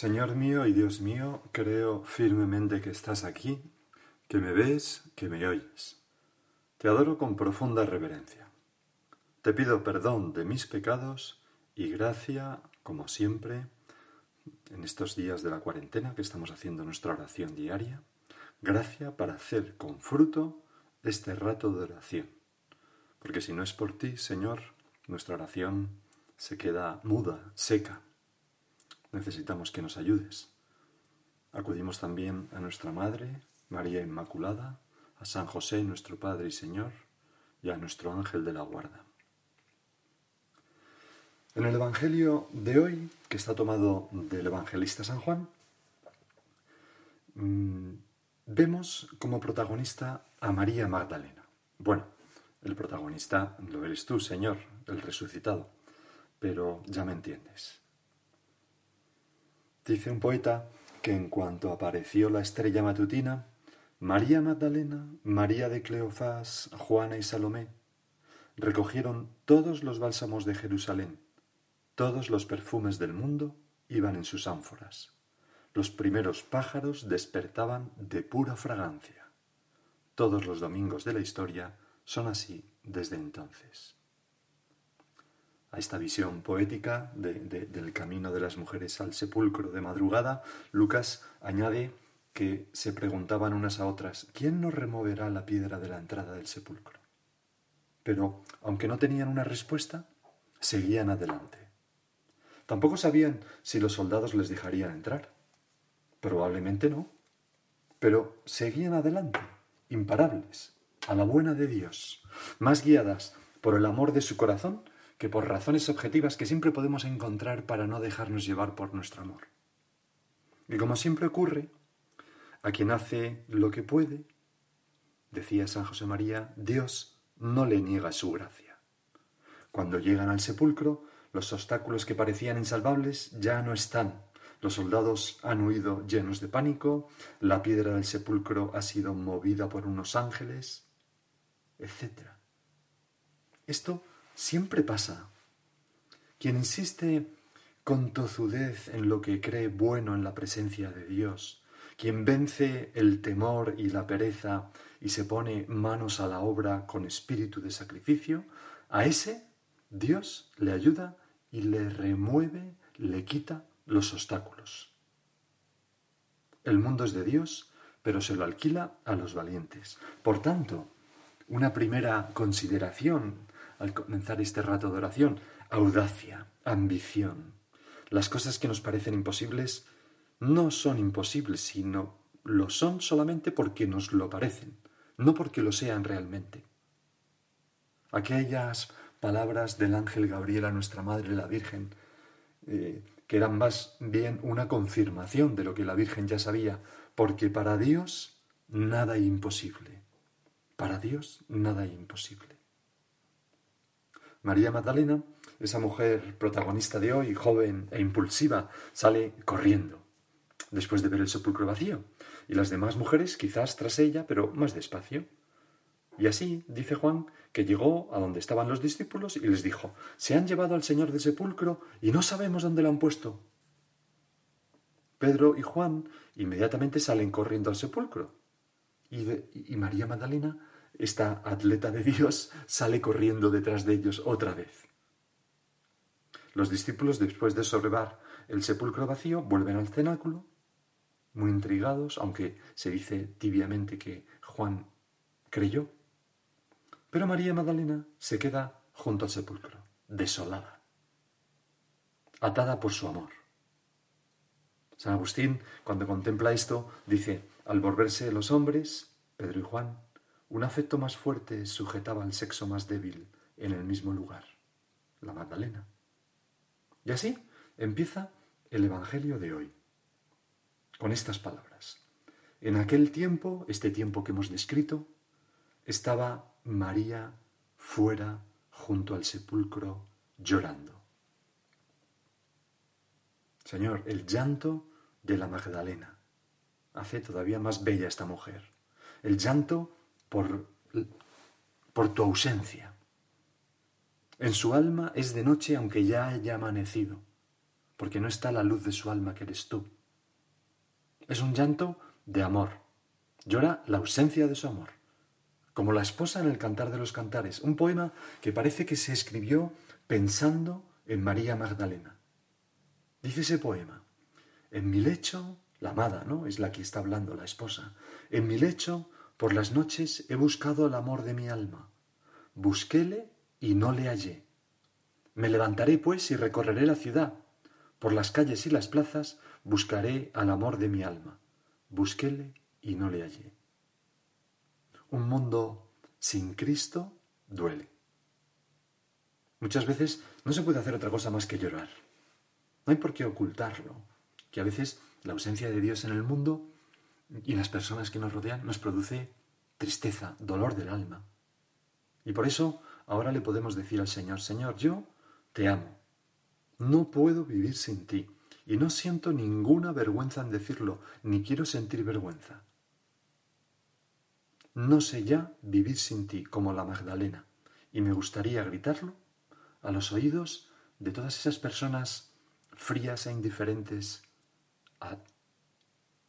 Señor mío y Dios mío, creo firmemente que estás aquí, que me ves, que me oyes. Te adoro con profunda reverencia. Te pido perdón de mis pecados y gracia, como siempre, en estos días de la cuarentena que estamos haciendo nuestra oración diaria, gracia para hacer con fruto este rato de oración. Porque si no es por ti, Señor, nuestra oración se queda muda, seca necesitamos que nos ayudes. Acudimos también a nuestra Madre, María Inmaculada, a San José, nuestro Padre y Señor, y a nuestro ángel de la guarda. En el Evangelio de hoy, que está tomado del evangelista San Juan, mm, vemos como protagonista a María Magdalena. Bueno, el protagonista lo eres tú, Señor, el resucitado, pero ya me entiendes. Dice un poeta que en cuanto apareció la estrella matutina, María Magdalena, María de Cleofás, Juana y Salomé recogieron todos los bálsamos de Jerusalén, todos los perfumes del mundo iban en sus ánforas. Los primeros pájaros despertaban de pura fragancia. Todos los domingos de la historia son así desde entonces a esta visión poética del camino de las mujeres al sepulcro de madrugada, Lucas añade que se preguntaban unas a otras, ¿quién nos removerá la piedra de la entrada del sepulcro? Pero, aunque no tenían una respuesta, seguían adelante. Tampoco sabían si los soldados les dejarían entrar. Probablemente no. Pero seguían adelante, imparables, a la buena de Dios, más guiadas por el amor de su corazón que por razones objetivas que siempre podemos encontrar para no dejarnos llevar por nuestro amor. Y como siempre ocurre, a quien hace lo que puede, decía San José María, Dios no le niega su gracia. Cuando llegan al sepulcro, los obstáculos que parecían insalvables ya no están. Los soldados han huido llenos de pánico, la piedra del sepulcro ha sido movida por unos ángeles, etc. Esto siempre pasa. Quien insiste con tozudez en lo que cree bueno en la presencia de Dios, quien vence el temor y la pereza y se pone manos a la obra con espíritu de sacrificio, a ese Dios le ayuda y le remueve, le quita los obstáculos. El mundo es de Dios, pero se lo alquila a los valientes. Por tanto, una primera consideración al comenzar este rato de oración. Audacia, ambición. Las cosas que nos parecen imposibles no son imposibles, sino lo son solamente porque nos lo parecen, no porque lo sean realmente. Aquellas palabras del ángel Gabriel a nuestra Madre la Virgen, eh, que eran más bien una confirmación de lo que la Virgen ya sabía, porque para Dios nada imposible. Para Dios nada imposible. María Magdalena, esa mujer protagonista de hoy, joven e impulsiva, sale corriendo después de ver el sepulcro vacío, y las demás mujeres quizás tras ella, pero más despacio. Y así, dice Juan, que llegó a donde estaban los discípulos y les dijo, se han llevado al Señor del sepulcro y no sabemos dónde lo han puesto. Pedro y Juan inmediatamente salen corriendo al sepulcro. Y, y María Magdalena esta atleta de Dios sale corriendo detrás de ellos otra vez. Los discípulos, después de sobrevar el sepulcro vacío, vuelven al cenáculo, muy intrigados, aunque se dice tibiamente que Juan creyó. Pero María Magdalena se queda junto al sepulcro, desolada, atada por su amor. San Agustín, cuando contempla esto, dice, al volverse los hombres, Pedro y Juan, un afecto más fuerte sujetaba al sexo más débil en el mismo lugar, la Magdalena. Y así empieza el Evangelio de hoy, con estas palabras. En aquel tiempo, este tiempo que hemos descrito, estaba María fuera junto al sepulcro llorando. Señor, el llanto de la Magdalena hace todavía más bella esta mujer. El llanto por, por tu ausencia. En su alma es de noche aunque ya haya amanecido, porque no está la luz de su alma que eres tú. Es un llanto de amor. Llora la ausencia de su amor. Como la esposa en el Cantar de los Cantares, un poema que parece que se escribió pensando en María Magdalena. Dice ese poema, en mi lecho, la amada, ¿no? Es la que está hablando, la esposa. En mi lecho, por las noches, he buscado el amor de mi alma. Busquéle y no le hallé. Me levantaré, pues, y recorreré la ciudad. Por las calles y las plazas buscaré al amor de mi alma. Busquéle y no le hallé. Un mundo sin Cristo duele. Muchas veces no se puede hacer otra cosa más que llorar. No hay por qué ocultarlo, que a veces la ausencia de Dios en el mundo y las personas que nos rodean nos produce tristeza, dolor del alma. Y por eso ahora le podemos decir al Señor, Señor, yo te amo. No puedo vivir sin ti. Y no siento ninguna vergüenza en decirlo, ni quiero sentir vergüenza. No sé ya vivir sin ti como la Magdalena, y me gustaría gritarlo a los oídos de todas esas personas frías e indiferentes,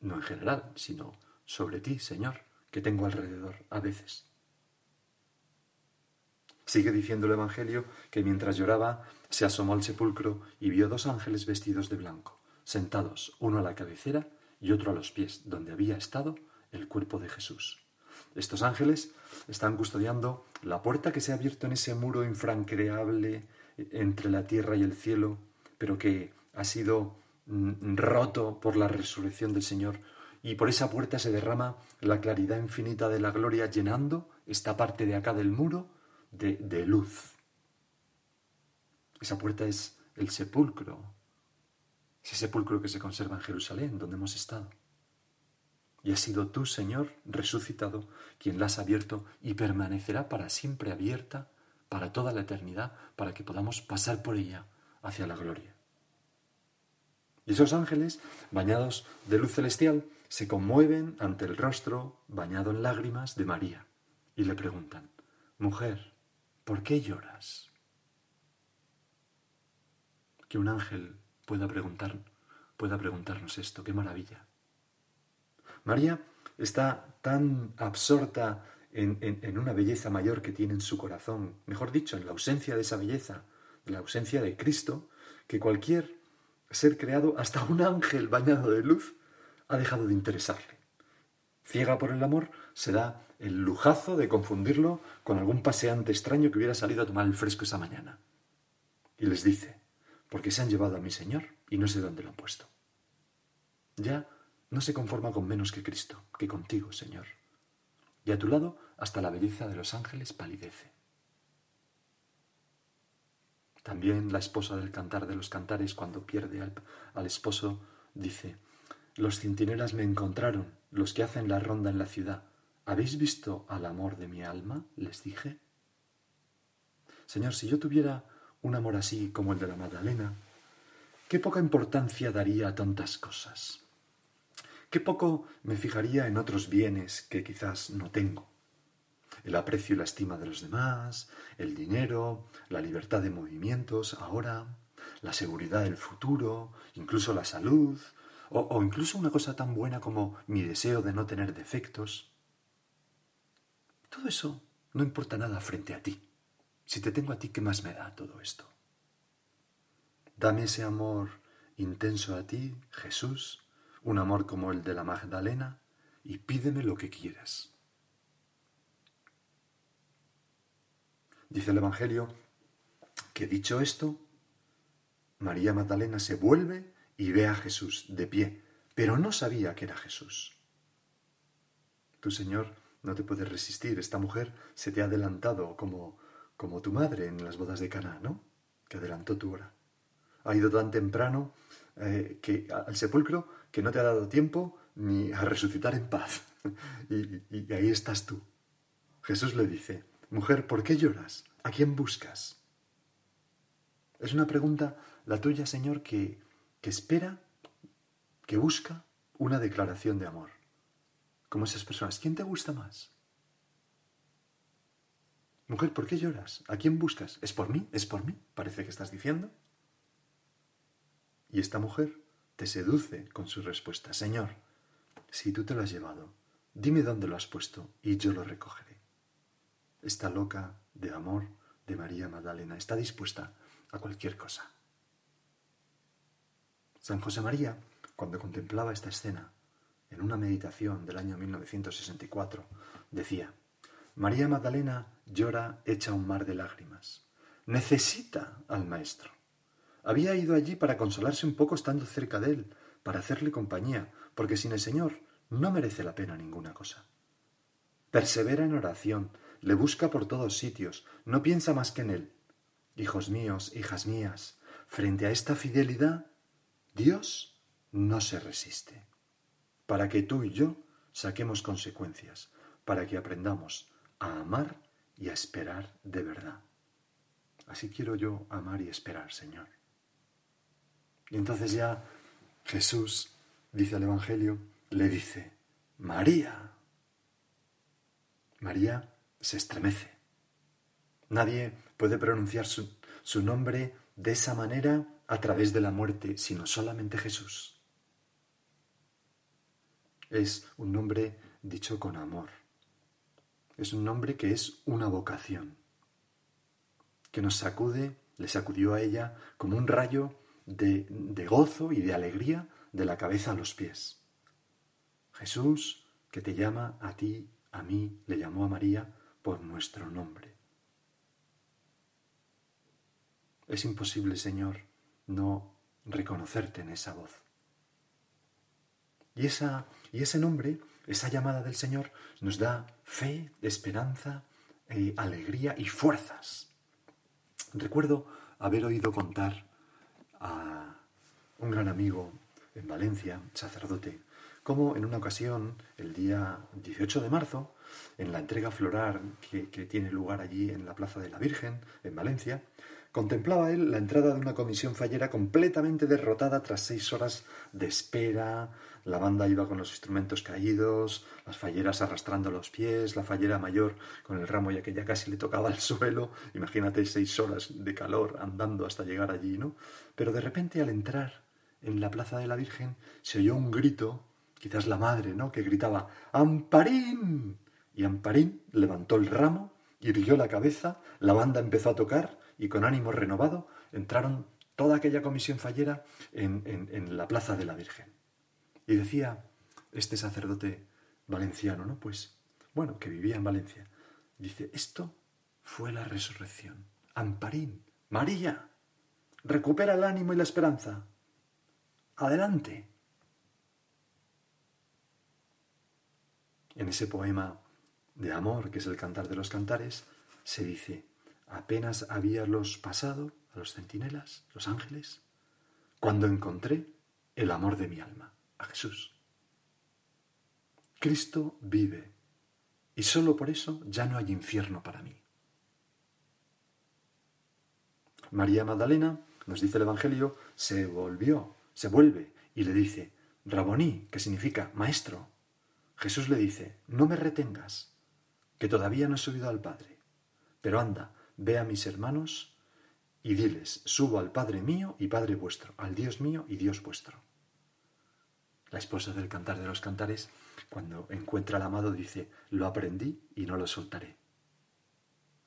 no en general, sino sobre ti, Señor, que tengo alrededor a veces. Sigue diciendo el Evangelio que mientras lloraba se asomó al sepulcro y vio dos ángeles vestidos de blanco, sentados uno a la cabecera y otro a los pies, donde había estado el cuerpo de Jesús. Estos ángeles están custodiando la puerta que se ha abierto en ese muro infranqueable entre la tierra y el cielo, pero que ha sido roto por la resurrección del Señor, y por esa puerta se derrama la claridad infinita de la gloria, llenando esta parte de acá del muro de, de luz. Esa puerta es el sepulcro, ese sepulcro que se conserva en Jerusalén, donde hemos estado. Y ha sido tú, Señor, resucitado, quien la has abierto y permanecerá para siempre abierta, para toda la eternidad, para que podamos pasar por ella hacia la gloria. Y esos ángeles, bañados de luz celestial, se conmueven ante el rostro bañado en lágrimas de María y le preguntan, Mujer, ¿por qué lloras? Que un ángel pueda preguntar, pueda preguntarnos esto, qué maravilla. María está tan absorta en, en, una belleza mayor que tiene en su corazón, mejor dicho, en la ausencia de esa belleza, de la ausencia de Cristo, que cualquier ser creado, hasta un ángel bañado de luz, ha dejado de interesarle. Ciega por el amor, se da el lujazo de confundirlo con algún paseante extraño que hubiera salido a tomar el fresco esa mañana. Y les dice, porque se han llevado a mi Señor y no sé dónde lo han puesto. Ya no se conforma con menos que Cristo, que contigo, Señor. Y a tu lado hasta la belleza de los ángeles palidece. También la esposa del cantar de los cantares, cuando pierde al, al esposo, dice, Los centinelas me encontraron, los que hacen la ronda en la ciudad. ¿Habéis visto al amor de mi alma? les dije. Señor, si yo tuviera un amor así como el de la Magdalena, qué poca importancia daría a tantas cosas. Qué poco me fijaría en otros bienes que quizás no tengo. El aprecio y la estima de los demás, el dinero, la libertad de movimientos ahora, la seguridad del futuro, incluso la salud, o, incluso una cosa tan buena como mi deseo de no tener defectos. Todo eso no importa nada frente a ti. Si te tengo a ti, ¿qué más me da todo esto? Dame ese amor intenso a ti, Jesús, un amor como el de la Magdalena, y pídeme lo que quieras. Dice el Evangelio que dicho esto, María Magdalena se vuelve y ve a Jesús de pie, pero no sabía que era Jesús. Tu Señor no te puedes resistir, esta mujer se te ha adelantado como, como tu madre en las bodas de Caná, ¿no? Que adelantó tu hora. Ha ido tan temprano eh, que, al sepulcro que no te ha dado tiempo ni a resucitar en paz. y, y ahí estás tú. Jesús le dice, mujer, ¿por qué lloras? ¿A quién buscas? Es una pregunta, la tuya, Señor, que, que espera, que busca una declaración de amor. Como esas personas, ¿quién te gusta más? Mujer, ¿por qué lloras? ¿A quién buscas? ¿Es por mí? ¿Es por mí? Parece que estás diciendo. Y esta mujer te seduce con su respuesta, Señor, si tú te lo has llevado, dime dónde lo has puesto y yo lo recogeré. Esta loca de amor de María Magdalena está dispuesta a cualquier cosa. San José María, cuando contemplaba esta escena, en una meditación del año 1964, decía, María Magdalena llora hecha un mar de lágrimas. Necesita al Maestro. Había ido allí para consolarse un poco estando cerca de él, para hacerle compañía, porque sin el Señor no merece la pena ninguna cosa. Persevera en oración, le busca por todos sitios, no piensa más que en él. Hijos míos, hijas mías, frente a esta fidelidad, Dios no se resiste. Para que tú y yo saquemos consecuencias, para que aprendamos a amar y a esperar de verdad. Así quiero yo amar y esperar, Señor. Y entonces ya Jesús, dice el Evangelio, le dice, María. María se estremece. Nadie puede pronunciar su, su nombre de esa manera a través de la muerte, sino solamente Jesús. Es un nombre dicho con amor. Es un nombre que es una vocación, que nos sacude, le sacudió a ella como un rayo de, de gozo y de alegría de la cabeza a los pies. Jesús, que te llama a ti, a mí, le llamó a María por nuestro nombre. Es imposible, Señor, no reconocerte en esa voz. Y, esa, y ese nombre, esa llamada del Señor, nos da fe, esperanza, eh, alegría y fuerzas. Recuerdo haber oído contar a un gran amigo en Valencia, sacerdote, como en una ocasión, el día 18 de marzo, en la entrega floral que, que, tiene lugar allí en la Plaza de la Virgen, en Valencia, Contemplaba él la entrada de una comisión fallera completamente derrotada tras seis horas de espera. La banda iba con los instrumentos caídos, las falleras arrastrando los pies, la fallera mayor con el ramo ya que ya casi le tocaba el suelo. Imagínate seis horas de calor andando hasta llegar allí, ¿no? Pero de repente al entrar en la plaza de la Virgen se oyó un grito, quizás la madre, ¿no? Que gritaba ¡Amparín! Y Amparín levantó el ramo, irguió la cabeza, la banda empezó a tocar y con ánimo renovado entraron toda aquella comisión fallera en, la plaza de la Virgen. Y decía este sacerdote valenciano, ¿no? Pues, bueno, que vivía en Valencia, dice, esto fue la resurrección. Amparín, María, recupera el ánimo y la esperanza. Adelante. En ese poema de amor, que es el cantar de los cantares, se dice, apenas los pasado a los centinelas, los ángeles, cuando encontré el amor de mi alma, a Jesús. Cristo vive y solo por eso ya no hay infierno para mí. María Magdalena, nos dice el Evangelio, se volvió, se vuelve y le dice, Raboní, que significa maestro. Jesús le dice, no me retengas, que todavía no he subido al Padre, pero anda, Ve a mis hermanos y diles, subo al Padre mío y Padre vuestro, al Dios mío y Dios vuestro. La esposa del cantar de los cantares, cuando encuentra al amado, dice, lo aprendí y no lo soltaré.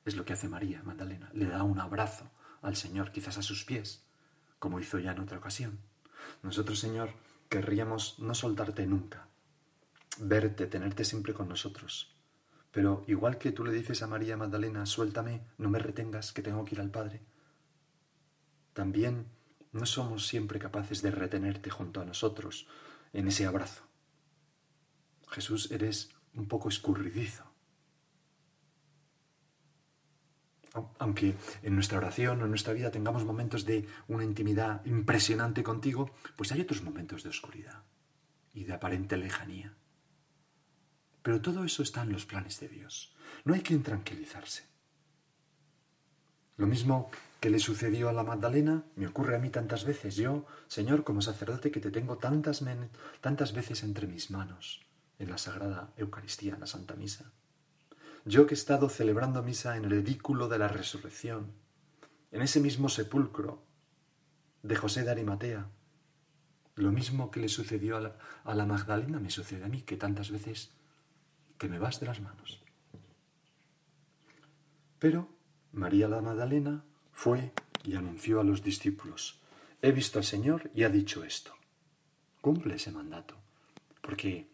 Es lo que hace María Magdalena, le da un abrazo al Señor, quizás a sus pies, como hizo ya en otra ocasión. Nosotros, Señor, querríamos no soltarte nunca, verte, tenerte siempre con nosotros, pero igual que tú le dices a María Magdalena, suéltame, no me retengas, que tengo que ir al Padre, también no somos siempre capaces de retenerte junto a nosotros en ese abrazo. Jesús, eres un poco escurridizo. Aunque en nuestra oración o en nuestra vida tengamos momentos de una intimidad impresionante contigo, pues hay otros momentos de oscuridad y de aparente lejanía. Pero todo eso está en los planes de Dios. No hay que intranquilizarse. Lo mismo que le sucedió a la Magdalena, me ocurre a mí tantas veces. Yo, Señor, como sacerdote, que te tengo tantas, tantas veces entre mis manos en la Sagrada Eucaristía, en la Santa Misa. Yo que he estado celebrando misa en el edículo de la resurrección, en ese mismo sepulcro de José de Arimatea, Lo mismo que le sucedió a la, a la Magdalena me sucede a mí, que tantas veces te me vas de las manos. Pero María la Magdalena fue y anunció a los discípulos, he visto al Señor y ha dicho esto. Cumple ese mandato, porque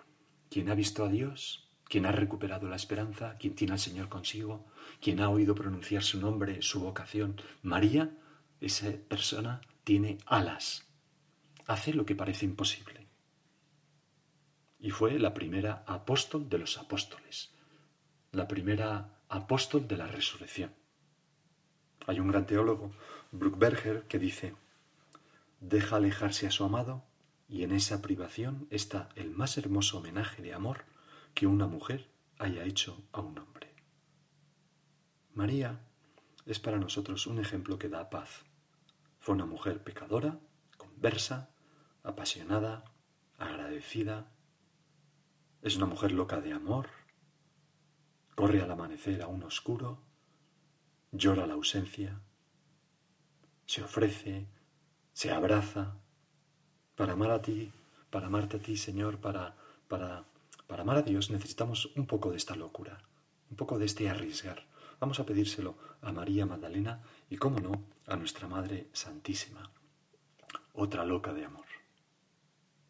quien ha visto a Dios, quien ha recuperado la esperanza, quien tiene al Señor consigo, quien ha oído pronunciar su nombre, su vocación, María, esa persona tiene alas, hace lo que parece imposible. Y fue la primera apóstol de los apóstoles, la primera apóstol de la resurrección. Hay un gran teólogo, Bruckberger, que dice, deja alejarse a su amado y en esa privación está el más hermoso homenaje de amor que una mujer haya hecho a un hombre. María es para nosotros un ejemplo que da paz. Fue una mujer pecadora, conversa, apasionada, agradecida. Es una mujer loca de amor. Corre al amanecer a un oscuro, llora la ausencia, se ofrece, se abraza, para amar a ti, para amarte a ti, Señor, para, para, para amar a Dios necesitamos un poco de esta locura, un poco de este arriesgar. Vamos a pedírselo a María Magdalena y, cómo no, a nuestra Madre Santísima, otra loca de amor.